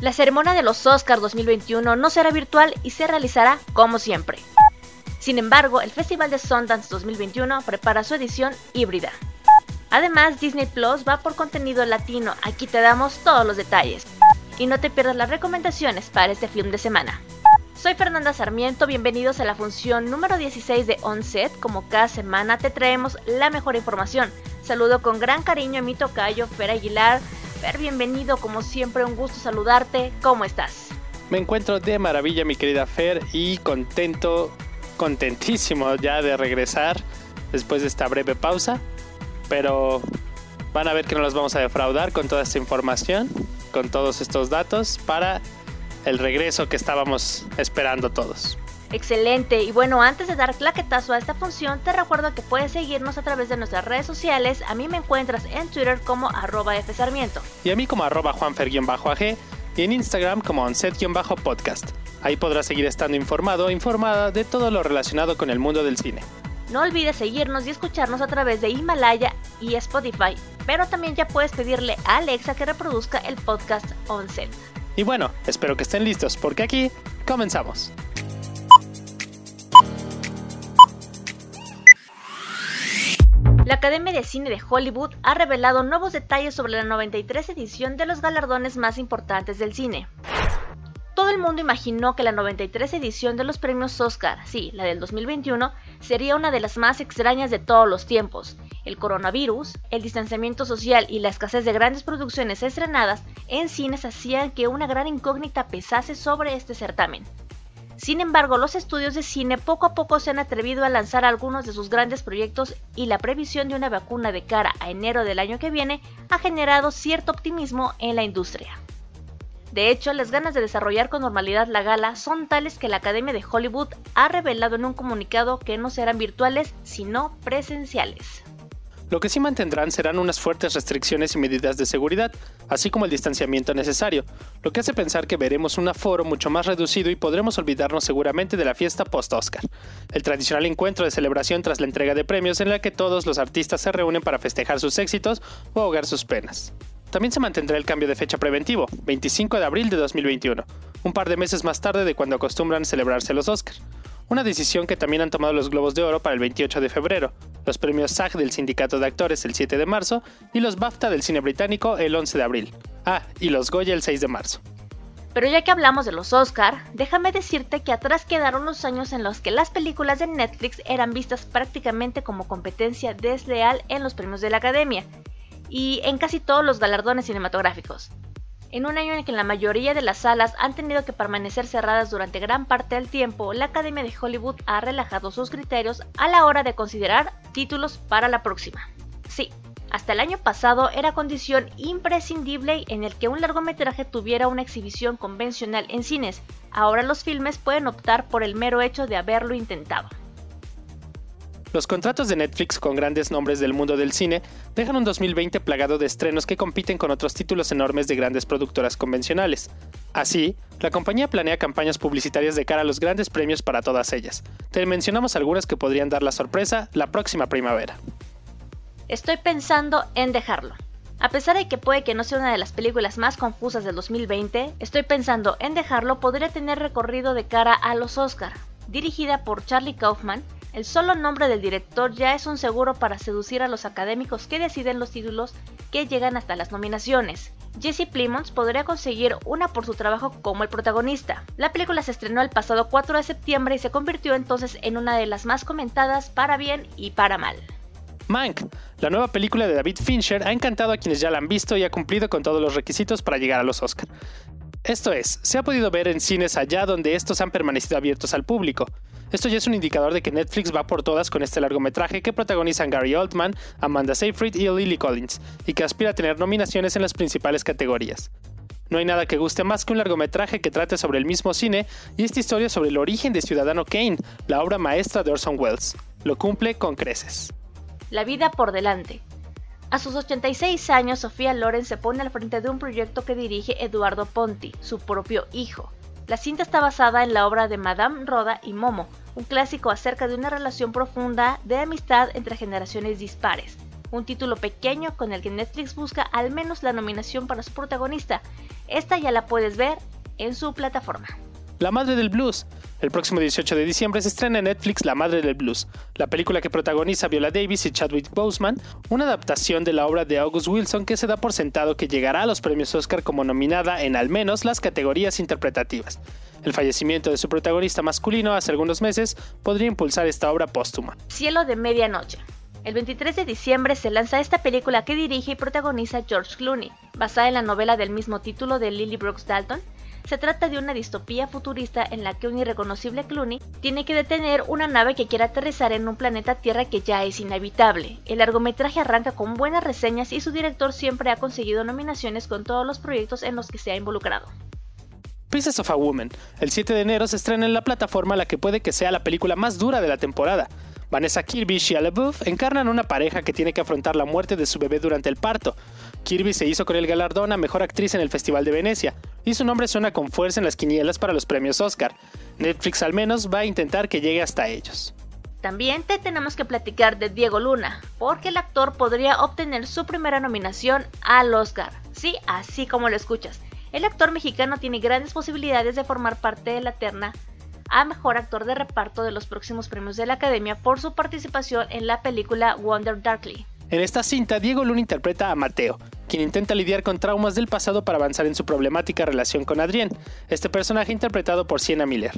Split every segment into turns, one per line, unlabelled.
La ceremonia de los Oscars 2021 no será virtual y se realizará como siempre. Sin embargo, el Festival de Sundance 2021 prepara su edición híbrida. Además, Disney Plus va por contenido latino, aquí te damos todos los detalles. Y no te pierdas las recomendaciones para este film de semana. Soy Fernanda Sarmiento, bienvenidos a la función número 16 de Onset. Como cada semana te traemos la mejor información. Saludo con gran cariño a mi tocayo Fer Aguilar. Bienvenido, como siempre un gusto saludarte. ¿Cómo estás?
Me encuentro de maravilla mi querida Fer y contento, contentísimo ya de regresar después de esta breve pausa. Pero van a ver que no los vamos a defraudar con toda esta información, con todos estos datos para el regreso que estábamos esperando todos.
Excelente, y bueno, antes de dar claquetazo a esta función, te recuerdo que puedes seguirnos a través de nuestras redes sociales. A mí me encuentras en Twitter como arroba fsarmiento.
Y a mí como arroba juanfer-ag y en Instagram como onset-podcast. Ahí podrás seguir estando informado o informada de todo lo relacionado con el mundo del cine.
No olvides seguirnos y escucharnos a través de Himalaya y Spotify, pero también ya puedes pedirle a Alexa que reproduzca el podcast Onset.
Y bueno, espero que estén listos porque aquí comenzamos.
La Academia de Cine de Hollywood ha revelado nuevos detalles sobre la 93 edición de los galardones más importantes del cine. Todo el mundo imaginó que la 93 edición de los premios Oscar, sí, la del 2021, sería una de las más extrañas de todos los tiempos. El coronavirus, el distanciamiento social y la escasez de grandes producciones estrenadas en cines hacían que una gran incógnita pesase sobre este certamen. Sin embargo, los estudios de cine poco a poco se han atrevido a lanzar algunos de sus grandes proyectos y la previsión de una vacuna de cara a enero del año que viene ha generado cierto optimismo en la industria. De hecho, las ganas de desarrollar con normalidad la gala son tales que la Academia de Hollywood ha revelado en un comunicado que no serán virtuales, sino presenciales.
Lo que sí mantendrán serán unas fuertes restricciones y medidas de seguridad, así como el distanciamiento necesario, lo que hace pensar que veremos un aforo mucho más reducido y podremos olvidarnos seguramente de la fiesta post-Oscar, el tradicional encuentro de celebración tras la entrega de premios en la que todos los artistas se reúnen para festejar sus éxitos o ahogar sus penas. También se mantendrá el cambio de fecha preventivo, 25 de abril de 2021, un par de meses más tarde de cuando acostumbran celebrarse los Oscars. Una decisión que también han tomado los Globos de Oro para el 28 de febrero, los premios SAG del Sindicato de Actores el 7 de marzo y los BAFTA del cine británico el 11 de abril. Ah, y los Goya el 6 de marzo.
Pero ya que hablamos de los Oscar, déjame decirte que atrás quedaron los años en los que las películas de Netflix eran vistas prácticamente como competencia desleal en los premios de la Academia, y en casi todos los galardones cinematográficos. En un año en que la mayoría de las salas han tenido que permanecer cerradas durante gran parte del tiempo, la Academia de Hollywood ha relajado sus criterios a la hora de considerar títulos para la próxima. Sí, hasta el año pasado era condición imprescindible en el que un largometraje tuviera una exhibición convencional en cines. Ahora los filmes pueden optar por el mero hecho de haberlo intentado.
Los contratos de Netflix con grandes nombres del mundo del cine dejan un 2020 plagado de estrenos que compiten con otros títulos enormes de grandes productoras convencionales. Así, la compañía planea campañas publicitarias de cara a los grandes premios para todas ellas. Te mencionamos algunas que podrían dar la sorpresa la próxima primavera.
Estoy pensando en dejarlo. A pesar de que puede que no sea una de las películas más confusas del 2020, estoy pensando en dejarlo podría tener recorrido de cara a los Oscar. Dirigida por Charlie Kaufman, el solo nombre del director ya es un seguro para seducir a los académicos que deciden los títulos que llegan hasta las nominaciones. Jesse Plimons podría conseguir una por su trabajo como el protagonista. La película se estrenó el pasado 4 de septiembre y se convirtió entonces en una de las más comentadas para bien y para mal.
Mank, la nueva película de David Fincher, ha encantado a quienes ya la han visto y ha cumplido con todos los requisitos para llegar a los Oscar. Esto es, se ha podido ver en cines allá donde estos han permanecido abiertos al público. Esto ya es un indicador de que Netflix va por todas con este largometraje que protagonizan Gary Oldman, Amanda Seyfried y Lily Collins, y que aspira a tener nominaciones en las principales categorías. No hay nada que guste más que un largometraje que trate sobre el mismo cine y esta historia sobre el origen de Ciudadano Kane, la obra maestra de Orson Welles. Lo cumple con creces.
La vida por delante. A sus 86 años, Sofía Loren se pone al frente de un proyecto que dirige Eduardo Ponti, su propio hijo. La cinta está basada en la obra de Madame Roda y Momo, un clásico acerca de una relación profunda de amistad entre generaciones dispares. un título pequeño con el que Netflix busca al menos la nominación para su protagonista. Esta ya la puedes ver en su plataforma.
La Madre del Blues. El próximo 18 de diciembre se estrena en Netflix La Madre del Blues, la película que protagoniza Viola Davis y Chadwick Boseman, una adaptación de la obra de August Wilson que se da por sentado que llegará a los premios Oscar como nominada en al menos las categorías interpretativas. El fallecimiento de su protagonista masculino hace algunos meses podría impulsar esta obra póstuma.
Cielo de Medianoche. El 23 de diciembre se lanza esta película que dirige y protagoniza George Clooney, basada en la novela del mismo título de Lily Brooks Dalton, se trata de una distopía futurista en la que un irreconocible Clooney tiene que detener una nave que quiere aterrizar en un planeta Tierra que ya es inhabitable. El largometraje arranca con buenas reseñas y su director siempre ha conseguido nominaciones con todos los proyectos en los que se ha involucrado.
Pieces of a Woman. El 7 de enero se estrena en la plataforma la que puede que sea la película más dura de la temporada. Vanessa Kirby y Shia LaBeouf encarnan una pareja que tiene que afrontar la muerte de su bebé durante el parto. Kirby se hizo con el galardón a Mejor Actriz en el Festival de Venecia, y su nombre suena con fuerza en las quinielas para los premios Oscar. Netflix al menos va a intentar que llegue hasta ellos.
También te tenemos que platicar de Diego Luna, porque el actor podría obtener su primera nominación al Oscar. Sí, así como lo escuchas. El actor mexicano tiene grandes posibilidades de formar parte de la terna a Mejor Actor de Reparto de los próximos premios de la Academia por su participación en la película Wonder Darkly.
En esta cinta, Diego Luna interpreta a Mateo, quien intenta lidiar con traumas del pasado para avanzar en su problemática relación con Adrián, este personaje interpretado por Sienna Miller.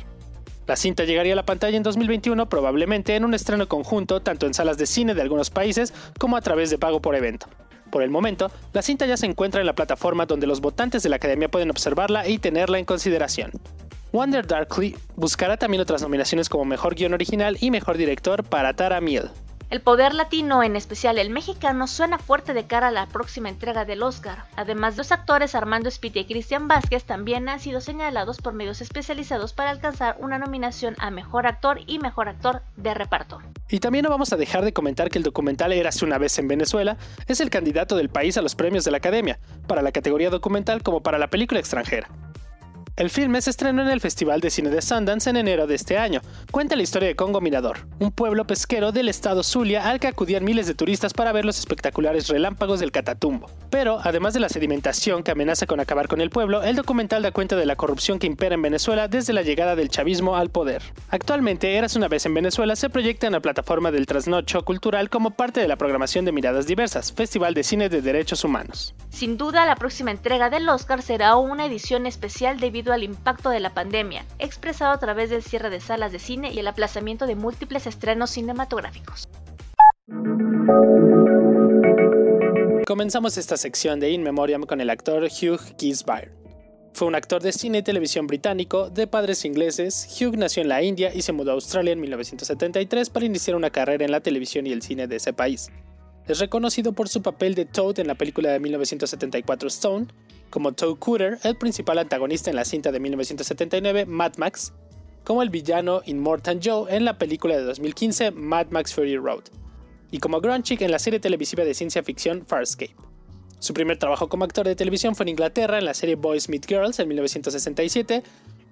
La cinta llegaría a la pantalla en 2021 probablemente en un estreno conjunto tanto en salas de cine de algunos países como a través de pago por evento. Por el momento, la cinta ya se encuentra en la plataforma donde los votantes de la Academia pueden observarla y tenerla en consideración. Wonder Darkly buscará también otras nominaciones como Mejor Guión Original y Mejor Director para Tara Miel.
El poder latino, en especial el mexicano, suena fuerte de cara a la próxima entrega del Oscar. Además, los actores Armando Spiti y Cristian Vázquez también han sido señalados por medios especializados para alcanzar una nominación a Mejor Actor y Mejor Actor de Reparto.
Y también no vamos a dejar de comentar que el documental Érase una vez en Venezuela es el candidato del país a los premios de la Academia, para la categoría documental como para la película extranjera. El filme se estrenó en el Festival de Cine de Sundance en enero de este año. Cuenta la historia de Congo Mirador, un pueblo pesquero del estado Zulia al que acudían miles de turistas para ver los espectaculares relámpagos del Catatumbo. Pero, además de la sedimentación que amenaza con acabar con el pueblo, el documental da cuenta de la corrupción que impera en Venezuela desde la llegada del chavismo al poder. Actualmente, Eras una vez en Venezuela se proyecta en la plataforma del Trasnocho Cultural como parte de la programación de Miradas Diversas, Festival de Cine de Derechos Humanos.
Sin duda, la próxima entrega del Oscar será una edición especial debido al impacto de la pandemia, expresado a través del cierre de salas de cine y el aplazamiento de múltiples estrenos cinematográficos.
Comenzamos esta sección de In Memoriam con el actor Hugh Keays-Byrne. Fue un actor de cine y televisión británico, de padres ingleses. Hugh nació en la India y se mudó a Australia en 1973 para iniciar una carrera en la televisión y el cine de ese país. Es reconocido por su papel de Toad en la película de 1974 Stone, como Toad Cooter, el principal antagonista en la cinta de 1979 Mad Max, como el villano Immortan Joe en la película de 2015 Mad Max Fury Road, y como Grunchick en la serie televisiva de ciencia ficción Farscape. Su primer trabajo como actor de televisión fue en Inglaterra en la serie Boys Meet Girls en 1967,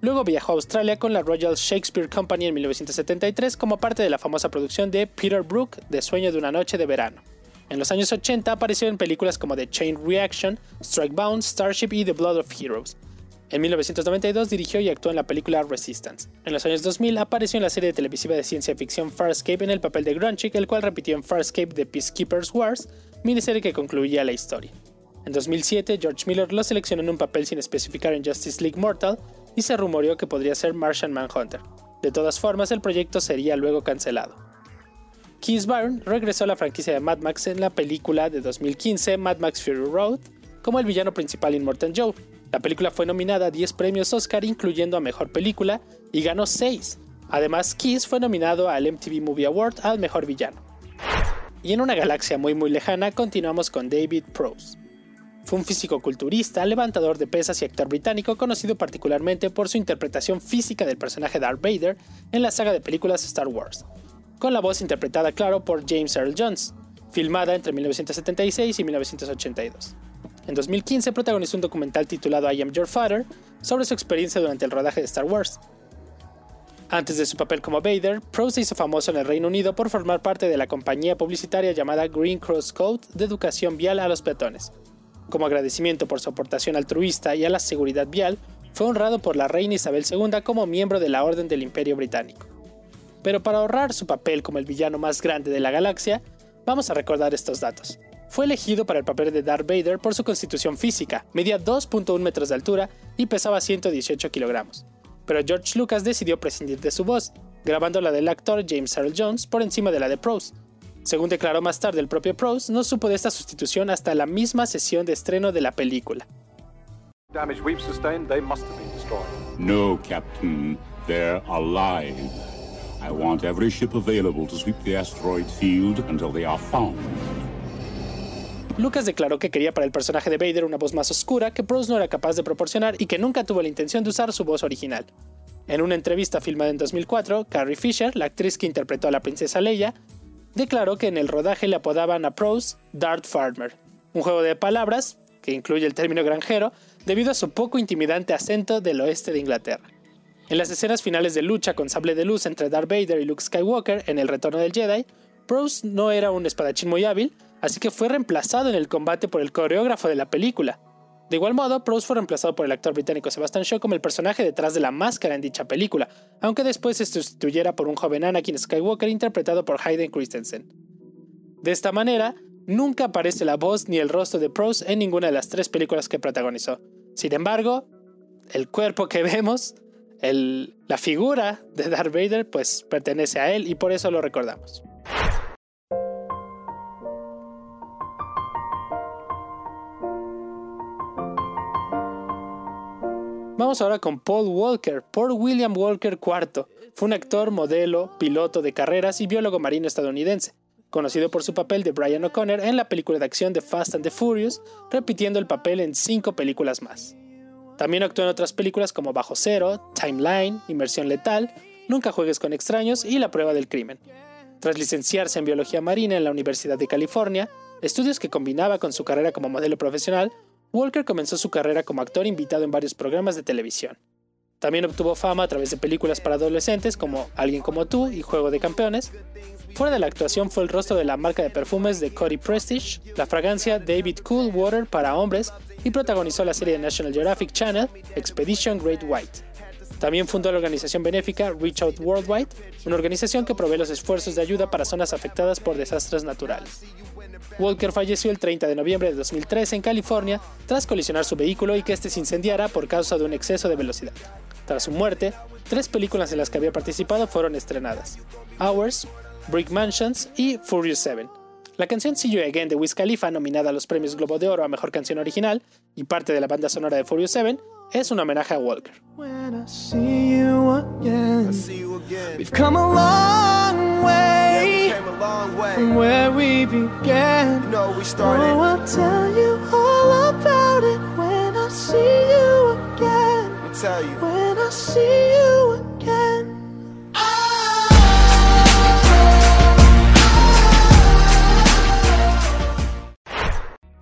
luego viajó a Australia con la Royal Shakespeare Company en 1973 como parte de la famosa producción de Peter Brook de Sueño de una noche de verano. En los años 80 apareció en películas como The Chain Reaction, Strike Bound, Starship y The Blood of Heroes. En 1992 dirigió y actuó en la película Resistance. En los años 2000 apareció en la serie televisiva de ciencia ficción Farscape en el papel de Grunchick, el cual repitió en Farscape The Peacekeepers Wars, miniserie que concluía la historia. En 2007, George Miller lo seleccionó en un papel sin especificar en Justice League Mortal y se rumoreó que podría ser Martian Manhunter. De todas formas, el proyecto sería luego cancelado. Keith Byrne regresó a la franquicia de Mad Max en la película de 2015 Mad Max Fury Road como el villano principal en Morton Joe. La película fue nominada a 10 premios Oscar incluyendo a Mejor Película y ganó 6. Además, Keith fue nominado al MTV Movie Award al Mejor Villano. Y en una galaxia muy muy lejana continuamos con David Prose. Fue un físico-culturista, levantador de pesas y actor británico conocido particularmente por su interpretación física del personaje Darth Vader en la saga de películas Star Wars con la voz interpretada, claro, por James Earl Jones, filmada entre 1976 y 1982. En 2015 protagonizó un documental titulado I Am Your Father sobre su experiencia durante el rodaje de Star Wars. Antes de su papel como Vader, Prose se hizo famoso en el Reino Unido por formar parte de la compañía publicitaria llamada Green Cross Code de educación vial a los peatones. Como agradecimiento por su aportación altruista y a la seguridad vial, fue honrado por la reina Isabel II como miembro de la Orden del Imperio Británico. Pero para ahorrar su papel como el villano más grande de la galaxia, vamos a recordar estos datos. Fue elegido para el papel de Darth Vader por su constitución física, medía 2.1 metros de altura y pesaba 118 kilogramos pero George Lucas decidió prescindir de su voz, grabando la del actor James Earl Jones por encima de la de Prose. Según declaró más tarde el propio Prose, no supo de esta sustitución hasta la misma sesión de estreno de la película.
No, Captain, they're alive. I want every ship available to sweep the asteroid field until they are found.
Lucas declaró que quería para el personaje de Vader una voz más oscura que Prose no era capaz de proporcionar y que nunca tuvo la intención de usar su voz original. En una entrevista filmada en 2004, Carrie Fisher, la actriz que interpretó a la princesa Leia, declaró que en el rodaje le apodaban a Prose Dart Farmer, un juego de palabras que incluye el término granjero debido a su poco intimidante acento del oeste de Inglaterra. En las escenas finales de lucha con sable de luz entre Darth Vader y Luke Skywalker en El Retorno del Jedi, Prose no era un espadachín muy hábil, así que fue reemplazado en el combate por el coreógrafo de la película. De igual modo, Prose fue reemplazado por el actor británico Sebastian Shaw como el personaje detrás de la máscara en dicha película, aunque después se sustituyera por un joven Anakin Skywalker interpretado por Hayden Christensen. De esta manera, nunca aparece la voz ni el rostro de Prose en ninguna de las tres películas que protagonizó. Sin embargo, el cuerpo que vemos, la figura de Darth Vader, pues pertenece a él y por eso lo recordamos. Vamos ahora con Paul Walker, Paul William Walker IV. Fue un actor, modelo, piloto de carreras y biólogo marino estadounidense, conocido por su papel de Brian O'Connor en la película de acción de Fast and the Furious, repitiendo el papel en cinco películas más. También actuó en otras películas como Bajo Cero, Timeline, Inmersión Letal, Nunca juegues con extraños y La prueba del crimen. Tras licenciarse en biología marina en la Universidad de California, estudios que combinaba con su carrera como modelo profesional, Walker comenzó su carrera como actor invitado en varios programas de televisión. También obtuvo fama a través de películas para adolescentes como Alguien como tú y Juego de Campeones. Fuera de la actuación fue el rostro de la marca de perfumes de Cody Prestige, la fragancia David Cool Water para hombres y protagonizó la serie de National Geographic Channel Expedition Great White. También fundó la organización benéfica Reach Out Worldwide, una organización que provee los esfuerzos de ayuda para zonas afectadas por desastres naturales. Walker falleció el 30 de noviembre de 2013 en California tras colisionar su vehículo y que este se incendiara por causa de un exceso de velocidad. Tras su muerte, tres películas en las que había participado fueron estrenadas: Hours, Brick Mansions y Furious 7. La canción See You Again de Wiz Khalifa, nominada a los premios Globo de Oro a Mejor Canción Original y parte de la banda sonora de Furious 7, es un homenaje a Walker.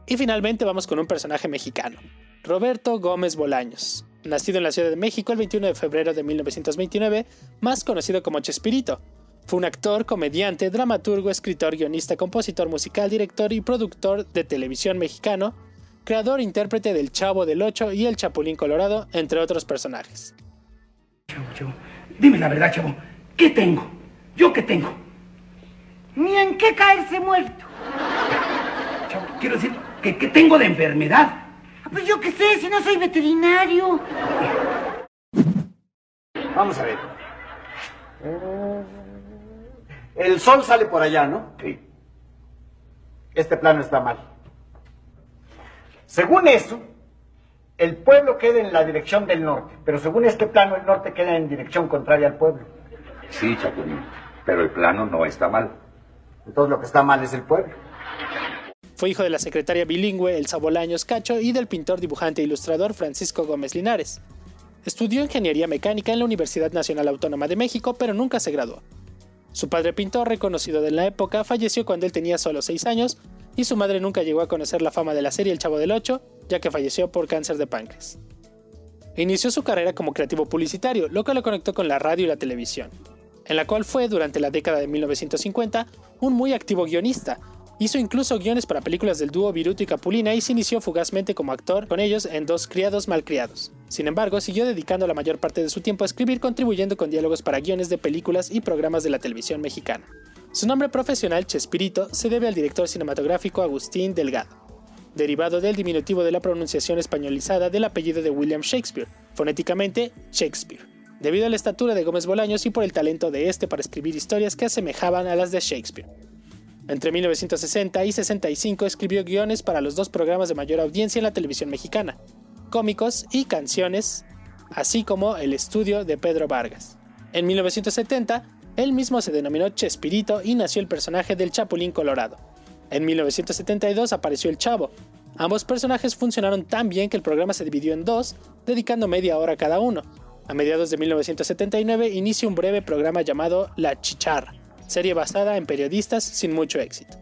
Y finalmente vamos con un personaje mexicano, Roberto Gómez Bolaños, nacido en la Ciudad de México el 21 de febrero de 1929, más conocido como Chespirito. Fue un actor, comediante, dramaturgo, escritor, guionista, compositor musical, director y productor de televisión mexicano, creador e intérprete del Chavo del Ocho y el Chapulín Colorado, entre otros personajes.
Chavo, chavo, dime la verdad, chavo, ¿qué tengo? ¿Yo qué tengo?
Ni en qué caerse muerto.
Chavo, quiero decir, ¿qué, qué tengo de enfermedad?
Pues yo qué sé, si no soy veterinario.
Vamos a ver. El sol sale por allá, ¿no?
Sí.
Este plano está mal. Según eso, el pueblo queda en la dirección del norte, pero según este plano, el norte queda en dirección contraria al pueblo.
Sí, Chapulín, pero el plano no está mal.
Entonces lo que está mal es el pueblo.
Fue hijo de la secretaria bilingüe Elsa Bolaños Cacho y del pintor, dibujante e ilustrador Francisco Gómez Linares. Estudió ingeniería mecánica en la Universidad Nacional Autónoma de México, pero nunca se graduó. Su padre pintor, reconocido de la época, falleció cuando él tenía solo 6 años y su madre nunca llegó a conocer la fama de la serie El Chavo del Ocho, ya que falleció por cáncer de páncreas. inició su carrera como creativo publicitario, lo que lo conectó con la radio y la televisión, en la cual fue durante la década de 1950 un muy activo guionista. Hizo incluso guiones para películas del dúo Viruto y Capulina y se inició fugazmente como actor con ellos en Dos Criados Malcriados. Sin embargo, siguió dedicando la mayor parte de su tiempo a escribir, contribuyendo con diálogos para guiones de películas y programas de la televisión mexicana. Su nombre profesional, Chespirito, se debe al director cinematográfico Agustín Delgado, derivado del diminutivo de la pronunciación españolizada del apellido de William Shakespeare, fonéticamente Shakespeare, debido a la estatura de Gómez Bolaños y por el talento de este para escribir historias que asemejaban a las de Shakespeare. Entre 1960 y 65 escribió guiones para los dos programas de mayor audiencia en la televisión mexicana, cómicos y canciones, así como El estudio de Pedro Vargas. En 1970 él mismo se denominó Chespirito y nació el personaje del Chapulín Colorado. En 1972 apareció el Chavo. Ambos personajes funcionaron tan bien que el programa se dividió en dos, dedicando media hora cada uno. A mediados de 1979 inició un breve programa llamado La Chicharra, serie basada en periodistas sin mucho éxito.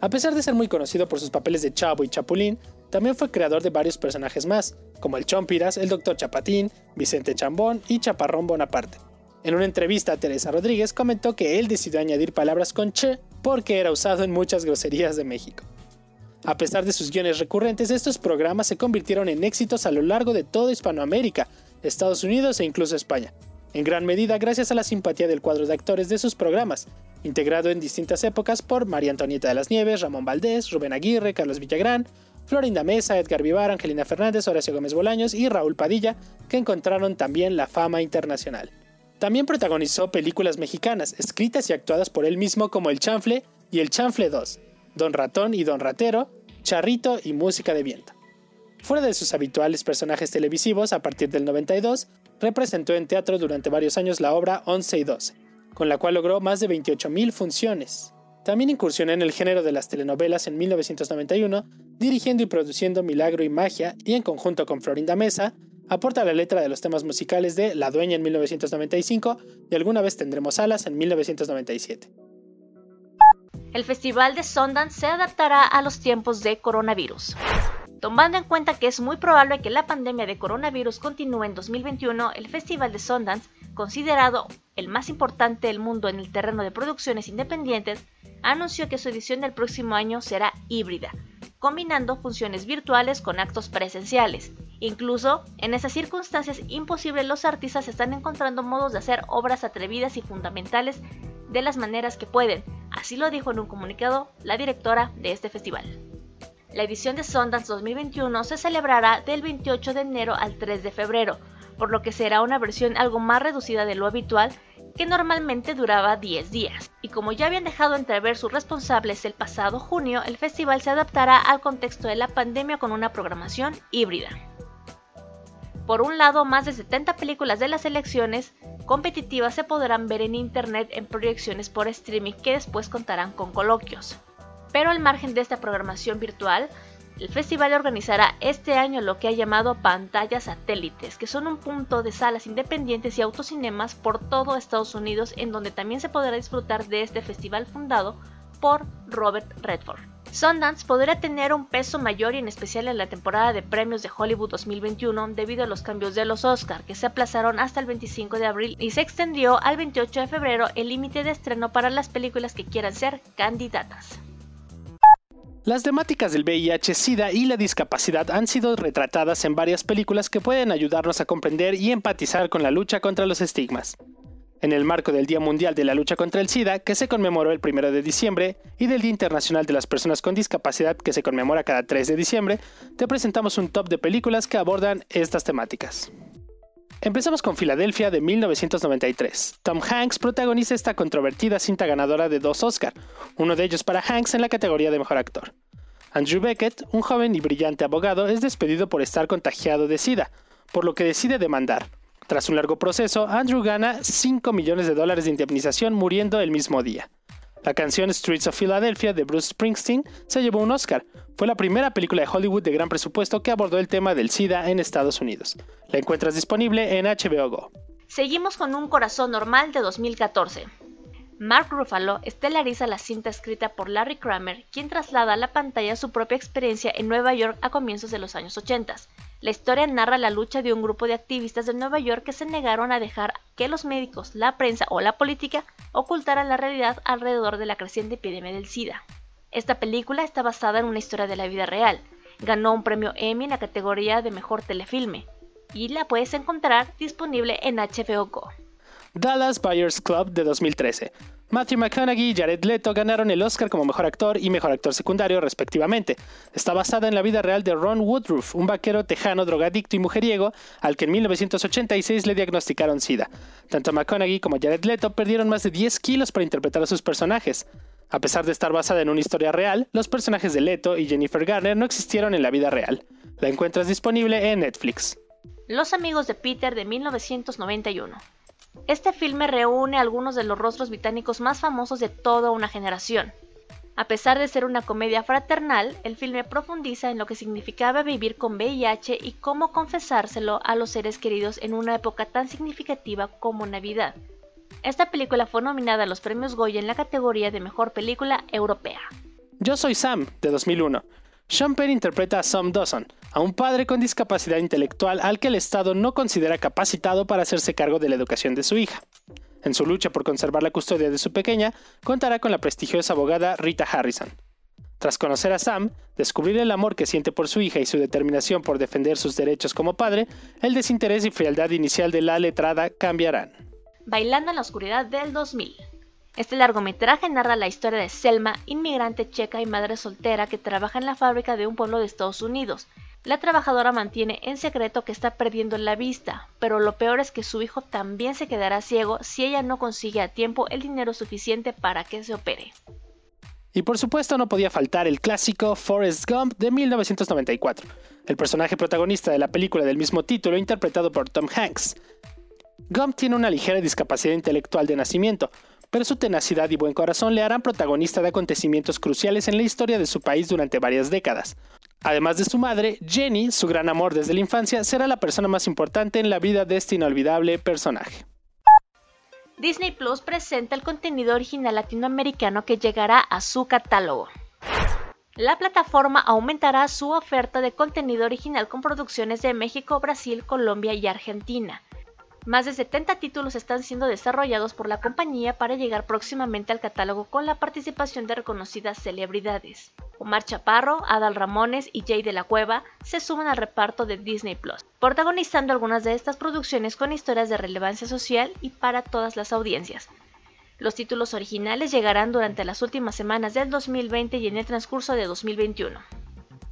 A pesar de ser muy conocido por sus papeles de Chavo y Chapulín, también fue creador de varios personajes más, como el Chompiras, el Dr. Chapatín, Vicente Chambón y Chaparrón Bonaparte. En una entrevista Teresa Rodríguez comentó que él decidió añadir palabras con che porque era usado en muchas groserías de México. A pesar de sus guiones recurrentes, estos programas se convirtieron en éxitos a lo largo de toda Hispanoamérica, Estados Unidos e incluso España, en gran medida gracias a la simpatía del cuadro de actores de sus programas, integrado en distintas épocas por María Antonieta de las Nieves, Ramón Valdés, Rubén Aguirre, Carlos Villagrán, Florinda Mesa, Edgar Vivar, Angelina Fernández, Horacio Gómez Bolaños y Raúl Padilla, que encontraron también la fama internacional. También protagonizó películas mexicanas, escritas y actuadas por él mismo como El Chanfle y El Chanfle 2, Don Ratón y Don Ratero, Charrito y Música de Viento. Fuera de sus habituales personajes televisivos, a partir del 92, representó en teatro durante varios años la obra 11 y 12, con la cual logró más de 28.000 funciones. También incursionó en el género de las telenovelas en 1991, dirigiendo y produciendo Milagro y Magia, y en conjunto con Florinda Mesa, Aporta la letra de los temas musicales de La Dueña en 1995 y Alguna vez tendremos alas en 1997.
El Festival de Sundance se adaptará a los tiempos de coronavirus. Tomando en cuenta que es muy probable que la pandemia de coronavirus continúe en 2021, el Festival de Sundance, considerado el más importante del mundo en el terreno de producciones independientes, anunció que su edición del próximo año será híbrida, combinando funciones virtuales con actos presenciales. Incluso, en esas circunstancias imposibles, los artistas están encontrando modos de hacer obras atrevidas y fundamentales de las maneras que pueden. Así lo dijo en un comunicado la directora de este festival. La edición de Sundance 2021 se celebrará del 28 de enero al 3 de febrero, por lo que será una versión algo más reducida de lo habitual que normalmente duraba 10 días. Y como ya habían dejado entrever sus responsables el pasado junio, el festival se adaptará al contexto de la pandemia con una programación híbrida. Por un lado, más de 70 películas de las elecciones competitivas se podrán ver en internet en proyecciones por streaming que después contarán con coloquios. Pero al margen de esta programación virtual, el festival organizará este año lo que ha llamado pantallas satélites, que son un punto de salas independientes y autocinemas por todo Estados Unidos en donde también se podrá disfrutar de este festival fundado por Robert Redford. Sundance podría tener un peso mayor y en especial en la temporada de premios de Hollywood 2021 debido a los cambios de los Oscar que se aplazaron hasta el 25 de abril y se extendió al 28 de febrero el límite de estreno para las películas que quieran ser candidatas.
Las temáticas del VIH, SIDA y la discapacidad han sido retratadas en varias películas que pueden ayudarnos a comprender y empatizar con la lucha contra los estigmas. En el marco del Día Mundial de la Lucha contra el SIDA, que se conmemoró el 1 de diciembre, y del Día Internacional de las Personas con Discapacidad, que se conmemora cada 3 de diciembre, te presentamos un top de películas que abordan estas temáticas. Empezamos con Filadelfia de 1993. Tom Hanks protagoniza esta controvertida cinta ganadora de dos Oscar, uno de ellos para Hanks en la categoría de Mejor Actor. Andrew Beckett, un joven y brillante abogado, es despedido por estar contagiado de SIDA, por lo que decide demandar. Tras un largo proceso, Andrew gana 5 millones de dólares de indemnización muriendo el mismo día. La canción Streets of Philadelphia de Bruce Springsteen se llevó un Oscar. Fue la primera película de Hollywood de gran presupuesto que abordó el tema del SIDA en Estados Unidos. La encuentras disponible en HBO Go.
Seguimos con Un Corazón Normal de 2014. Mark Ruffalo estelariza la cinta escrita por Larry Kramer, quien traslada a la pantalla su propia experiencia en Nueva York a comienzos de los años 80. La historia narra la lucha de un grupo de activistas de Nueva York que se negaron a dejar que los médicos, la prensa o la política ocultaran la realidad alrededor de la creciente epidemia del SIDA. Esta película está basada en una historia de la vida real. Ganó un premio Emmy en la categoría de mejor telefilme y la puedes encontrar disponible en HBO.
Dallas Buyers Club de 2013. Matthew McConaughey y Jared Leto ganaron el Oscar como mejor actor y mejor actor secundario, respectivamente. Está basada en la vida real de Ron Woodruff, un vaquero tejano drogadicto y mujeriego al que en 1986 le diagnosticaron SIDA. Tanto McConaughey como Jared Leto perdieron más de 10 kilos para interpretar a sus personajes. A pesar de estar basada en una historia real, los personajes de Leto y Jennifer Garner no existieron en la vida real. La encuentras disponible en Netflix.
Los amigos de Peter de 1991. Este filme reúne algunos de los rostros británicos más famosos de toda una generación. A pesar de ser una comedia fraternal, el filme profundiza en lo que significaba vivir con VIH y cómo confesárselo a los seres queridos en una época tan significativa como Navidad. Esta película fue nominada a los premios Goya en la categoría de Mejor Película Europea.
Yo soy Sam, de 2001. Sean interpreta a Sam Dawson, a un padre con discapacidad intelectual al que el Estado no considera capacitado para hacerse cargo de la educación de su hija. En su lucha por conservar la custodia de su pequeña, contará con la prestigiosa abogada Rita Harrison. Tras conocer a Sam, descubrir el amor que siente por su hija y su determinación por defender sus derechos como padre, el desinterés y frialdad inicial de la letrada cambiarán.
Bailando en la oscuridad del 2000. Este largometraje narra la historia de Selma, inmigrante checa y madre soltera que trabaja en la fábrica de un pueblo de Estados Unidos. La trabajadora mantiene en secreto que está perdiendo la vista, pero lo peor es que su hijo también se quedará ciego si ella no consigue a tiempo el dinero suficiente para que se opere.
Y por supuesto no podía faltar el clásico Forrest Gump de 1994, el personaje protagonista de la película del mismo título interpretado por Tom Hanks. Gump tiene una ligera discapacidad intelectual de nacimiento, pero su tenacidad y buen corazón le harán protagonista de acontecimientos cruciales en la historia de su país durante varias décadas. Además de su madre, Jenny, su gran amor desde la infancia, será la persona más importante en la vida de este inolvidable personaje.
Disney Plus presenta el contenido original latinoamericano que llegará a su catálogo. La plataforma aumentará su oferta de contenido original con producciones de México, Brasil, Colombia y Argentina. Más de 70 títulos están siendo desarrollados por la compañía para llegar próximamente al catálogo con la participación de reconocidas celebridades. Omar Chaparro, Adal Ramones y Jay de la Cueva se suman al reparto de Disney Plus, protagonizando algunas de estas producciones con historias de relevancia social y para todas las audiencias. Los títulos originales llegarán durante las últimas semanas del 2020 y en el transcurso de 2021.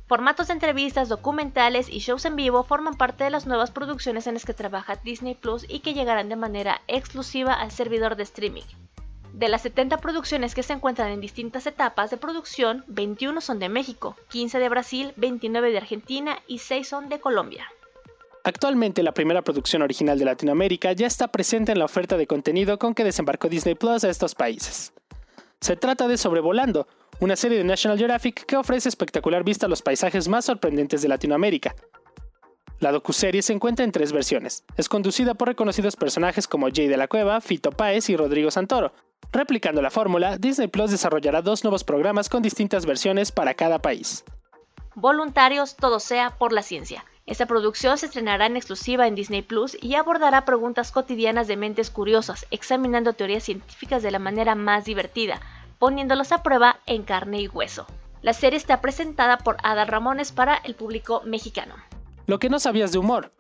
Formatos de entrevistas, documentales y shows en vivo forman parte de las nuevas producciones en las que trabaja Disney Plus y que llegarán de manera exclusiva al servidor de streaming. De las 70 producciones que se encuentran en distintas etapas de producción, 21 son de México, 15 de Brasil, 29 de Argentina y 6 son de Colombia.
Actualmente la primera producción original de Latinoamérica ya está presente en la oferta de contenido con que desembarcó Disney Plus a estos países. Se trata de Sobrevolando, una serie de National Geographic que ofrece espectacular vista a los paisajes más sorprendentes de Latinoamérica. La docuserie se encuentra en tres versiones. Es conducida por reconocidos personajes como Jay de la Cueva, Fito Páez y Rodrigo Santoro. Replicando la fórmula, Disney Plus desarrollará dos nuevos programas con distintas versiones para cada país.
Voluntarios, todo sea por la ciencia. Esta producción se estrenará en exclusiva en Disney Plus y abordará preguntas cotidianas de mentes curiosas, examinando teorías científicas de la manera más divertida, poniéndolos a prueba en carne y hueso. La serie está presentada por Ada Ramones para el público mexicano.
Lo que no sabías de humor.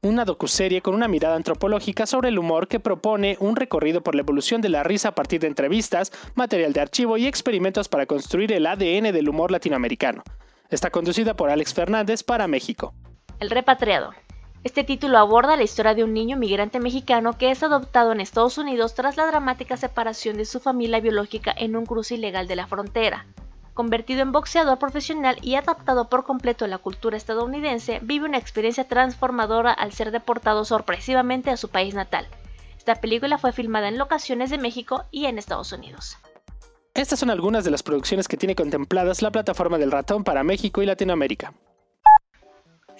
Una docuserie con una mirada antropológica sobre el humor que propone un recorrido por la evolución de la risa a partir de entrevistas, material de archivo y experimentos para construir el ADN del humor latinoamericano. Está conducida por Alex Fernández para México.
El repatriado. Este título aborda la historia de un niño migrante mexicano que es adoptado en Estados Unidos tras la dramática separación de su familia biológica en un cruce ilegal de la frontera. Convertido en boxeador profesional y adaptado por completo a la cultura estadounidense, vive una experiencia transformadora al ser deportado sorpresivamente a su país natal. Esta película fue filmada en locaciones de México y en Estados Unidos.
Estas son algunas de las producciones que tiene contempladas la plataforma del ratón para México y Latinoamérica.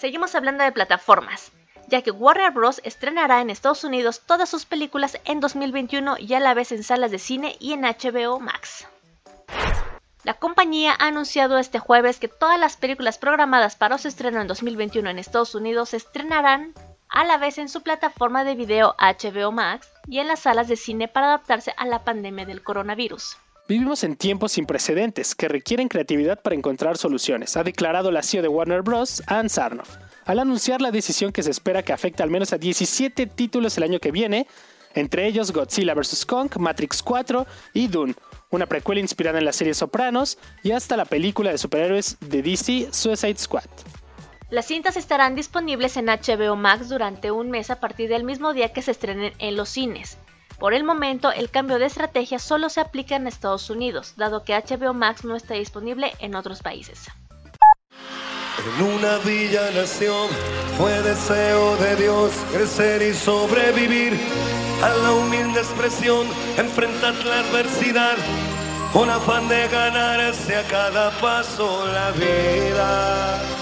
Seguimos hablando de plataformas, ya que Warner Bros. estrenará en Estados Unidos todas sus películas en 2021 y a la vez en salas de cine y en HBO Max. La compañía ha anunciado este jueves que todas las películas programadas para su estreno en 2021 en Estados Unidos se estrenarán a la vez en su plataforma de video HBO Max y en las salas de cine para adaptarse a la pandemia del coronavirus.
Vivimos en tiempos sin precedentes que requieren creatividad para encontrar soluciones, ha declarado la CEO de Warner Bros., Ann Sarnoff, al anunciar la decisión que se espera que afecte al menos a 17 títulos el año que viene, entre ellos Godzilla vs. Kong, Matrix 4 y Dune, una precuela inspirada en la serie Sopranos y hasta la película de superhéroes de DC Suicide Squad.
Las cintas estarán disponibles en HBO Max durante un mes a partir del mismo día que se estrenen en los cines. Por el momento, el cambio de estrategia solo se aplica en Estados Unidos, dado que HBO Max no está disponible en otros países.
En una villa nación fue deseo de Dios crecer y sobrevivir a la humilde expresión, enfrentar la adversidad, con afán de ganarse a cada paso la vida.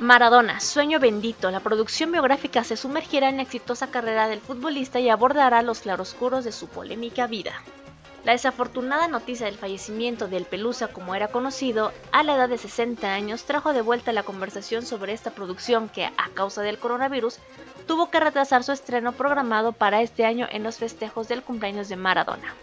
Maradona, Sueño Bendito, la producción biográfica se sumergirá en la exitosa carrera del futbolista y abordará los claroscuros de su polémica vida. La desafortunada noticia del fallecimiento del Pelusa, como era conocido, a la edad de 60 años, trajo de vuelta la conversación sobre esta producción que, a causa del coronavirus, tuvo que retrasar su estreno programado para este año en los festejos del cumpleaños de Maradona.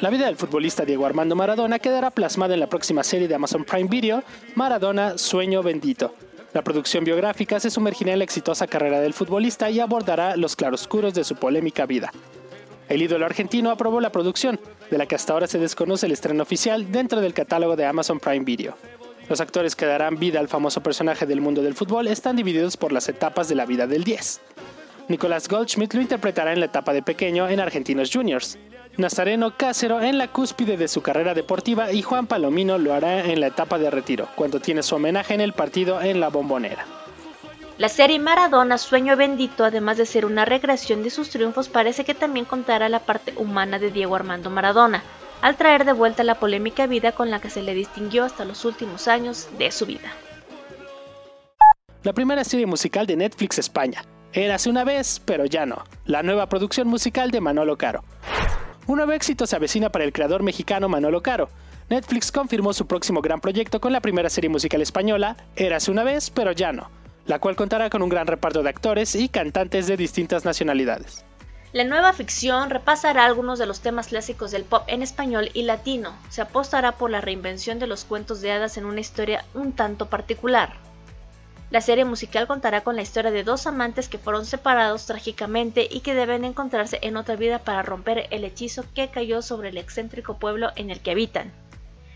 La vida del futbolista Diego Armando Maradona quedará plasmada en la próxima serie de Amazon Prime Video, Maradona Sueño Bendito. La producción biográfica se sumergirá en la exitosa carrera del futbolista y abordará los claroscuros de su polémica vida. El ídolo argentino aprobó la producción, de la que hasta ahora se desconoce el estreno oficial dentro del catálogo de Amazon Prime Video. Los actores que darán vida al famoso personaje del mundo del fútbol están divididos por las etapas de la vida del 10. Nicolás Goldschmidt lo interpretará en la etapa de pequeño en Argentinos Juniors. Nazareno Cácero en la cúspide de su carrera deportiva y Juan Palomino lo hará en la etapa de retiro, cuando tiene su homenaje en el partido en la bombonera.
La serie Maradona Sueño Bendito, además de ser una regresión de sus triunfos, parece que también contará la parte humana de Diego Armando Maradona, al traer de vuelta la polémica vida con la que se le distinguió hasta los últimos años de su vida.
La primera serie musical de Netflix España. Érase una vez, pero ya no. La nueva producción musical de Manolo Caro. Un nuevo éxito se avecina para el creador mexicano Manolo Caro. Netflix confirmó su próximo gran proyecto con la primera serie musical española, Érase una vez, pero ya no, la cual contará con un gran reparto de actores y cantantes de distintas nacionalidades.
La nueva ficción repasará algunos de los temas clásicos del pop en español y latino. Se apostará por la reinvención de los cuentos de hadas en una historia un tanto particular. La serie musical contará con la historia de dos amantes que fueron separados trágicamente y que deben encontrarse en otra vida para romper el hechizo que cayó sobre el excéntrico pueblo en el que habitan.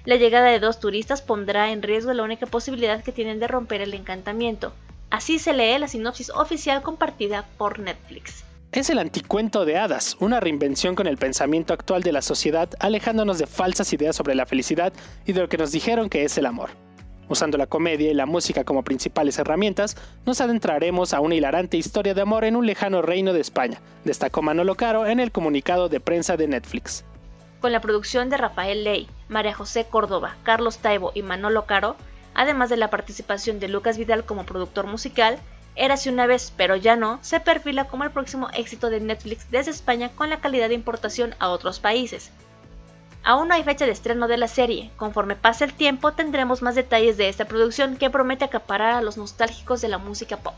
La llegada de dos turistas pondrá en riesgo la única posibilidad que tienen de romper el encantamiento. Así se lee la sinopsis oficial compartida por Netflix.
Es el anticuento de hadas, una reinvención con el pensamiento actual de la sociedad, alejándonos de falsas ideas sobre la felicidad y de lo que nos dijeron que es el amor. Usando la comedia y la música como principales herramientas, nos adentraremos a una hilarante historia de amor en un lejano reino de España, destacó Manolo Caro en el comunicado de prensa de Netflix.
Con la producción de Rafael Ley, María José Córdoba, Carlos Taibo y Manolo Caro, además de la participación de Lucas Vidal como productor musical, Érase una vez, pero ya no, se perfila como el próximo éxito de Netflix desde España con la calidad de importación a otros países. Aún no hay fecha de estreno de la serie, conforme pase el tiempo tendremos más detalles de esta producción que promete acaparar a los nostálgicos de la música pop.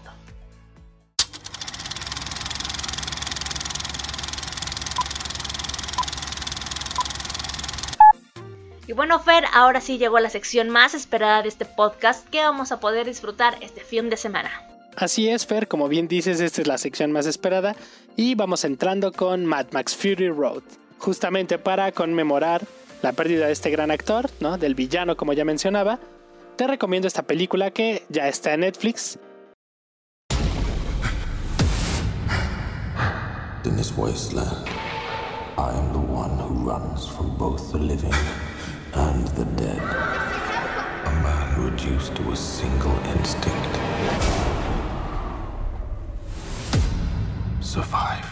Y bueno, Fer, ahora sí llegó la sección más esperada de este podcast que vamos a poder disfrutar este fin de semana.
Así es, Fer, como bien dices, esta es la sección más esperada y vamos entrando con Mad Max Fury Road, justamente para conmemorar la pérdida de este gran actor, ¿no? Del villano, como ya mencionaba. Te recomiendo esta película que ya está en Netflix.
In this wasteland, I am the one who runs from both the living and the dead. A man reduced to a single instinct. Survive.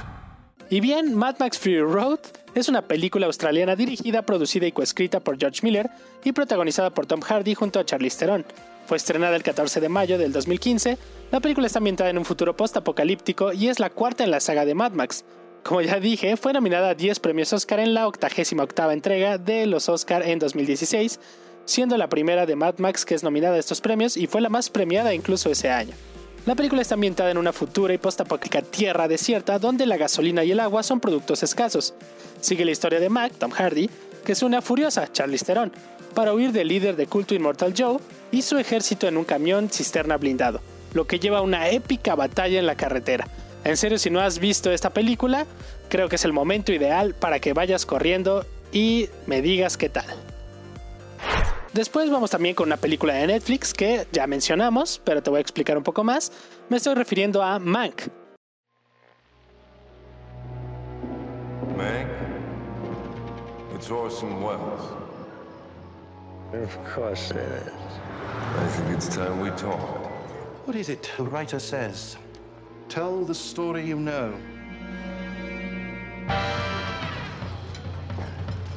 Y bien, Mad Max Fury Road es una película australiana dirigida, producida y coescrita por George Miller y protagonizada por Tom Hardy junto a Charlize Theron. Fue estrenada el 14 de mayo del 2015. La película está ambientada en un futuro post-apocalíptico y es la cuarta en la saga de Mad Max. Como ya dije, fue nominada a 10 premios Oscar en la 88 entrega de los Oscar en 2016, siendo la primera de Mad Max que es nominada a estos premios y fue la más premiada incluso ese año. La película está ambientada en una futura y postapocalíptica tierra desierta donde la gasolina y el agua son productos escasos. Sigue la historia de Mac, Tom Hardy, que es una furiosa Charlize Theron, para huir del líder de culto Immortal Joe y su ejército en un camión cisterna blindado, lo que lleva a una épica batalla en la carretera. En serio, si no has visto esta película, creo que es el momento ideal para que vayas corriendo y me digas qué tal. Después vamos también con una película de Netflix que ya mencionamos, pero te voy a explicar un poco más. Me estoy refiriendo a Mank.
Mank? It's Orson Welles.
Of course it is.
I think it's time we talked.
What is it the writer says? Tell the story you know.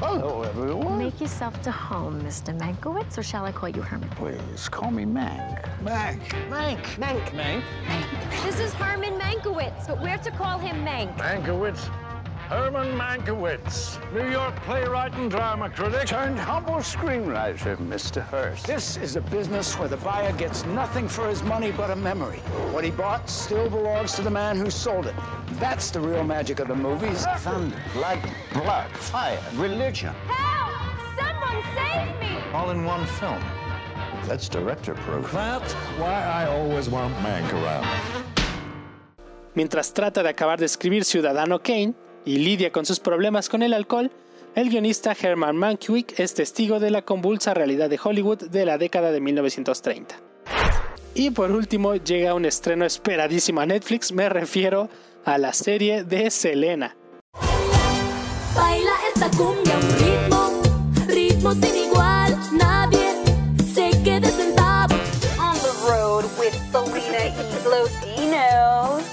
Hello, everyone.
Make yourself to home, Mr. Mankowitz, or shall I call you Herman?
Please call me Mank. Mank. Mank.
Mank.
Mank.
This is Herman Mankowitz, but we're to call him Mank.
Mankowitz. Herman Mankiewicz, New York playwright and drama critic. Turned humble screenwriter, Mr. Hearst. This is a business where the buyer gets nothing for his money but a memory. What he bought still belongs to the man who sold it. That's the real magic of the movies. Thunder, lightning, blood, fire, religion.
Help! Someone save me!
All in one film. That's director proof. That's why I always want Mank around.
Mientras trata de acabar de escribir Ciudadano Kane y lidia con sus problemas con el alcohol, el guionista Herman Mankiewicz es testigo de la convulsa realidad de Hollywood de la década de 1930. Y por último llega un estreno esperadísimo a Netflix, me refiero a la serie de Selena.
Baila esta cumbia un ritmo, ritmo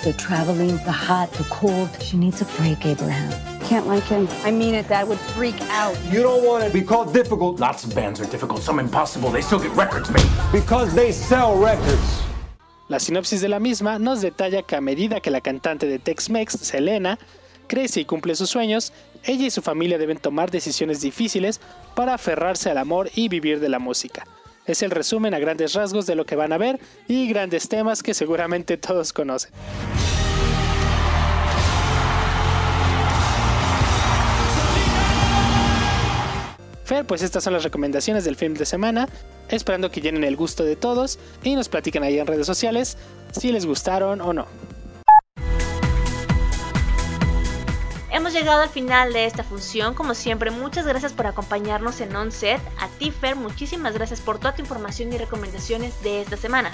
The
traveling, the hot, the cold. She needs a break, Abraham.
Can't like him. I mean it, that would freak out.
You don't want to be called difficult. Lots of bands are difficult, some impossible. They still get records made. Because they sell records.
La sinopsis de la misma nos detalla que a medida que la cantante de Tex-Mex, Selena, crece y cumple sus sueños, ella y su familia deben tomar decisiones difíciles para aferrarse al amor y vivir de la música. Es el resumen a grandes rasgos de lo que van a ver y grandes temas que seguramente todos conocen. Fer, pues estas son las recomendaciones del film de semana, esperando que llenen el gusto de todos y nos platiquen ahí en redes sociales si les gustaron o no.
Llegado al final de esta función, como siempre muchas gracias por acompañarnos en Onset, a ti Fer, muchísimas gracias por toda tu información y recomendaciones de esta semana.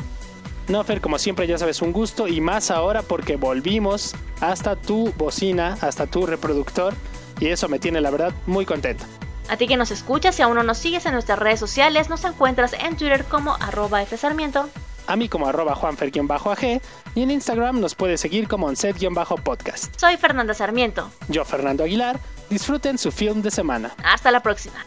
No, Fer, como siempre ya sabes, un gusto y más ahora porque volvimos hasta tu bocina, hasta tu reproductor y eso me tiene la verdad muy contento.
A ti que nos escuchas, si aún no nos sigues en nuestras redes sociales, nos encuentras en Twitter como arroba fsarmiento.
A mí como arroba juanfer-ag y en Instagram nos puedes seguir como onset-podcast.
Soy Fernanda Sarmiento.
Yo Fernando Aguilar. Disfruten su film de semana.
Hasta la próxima.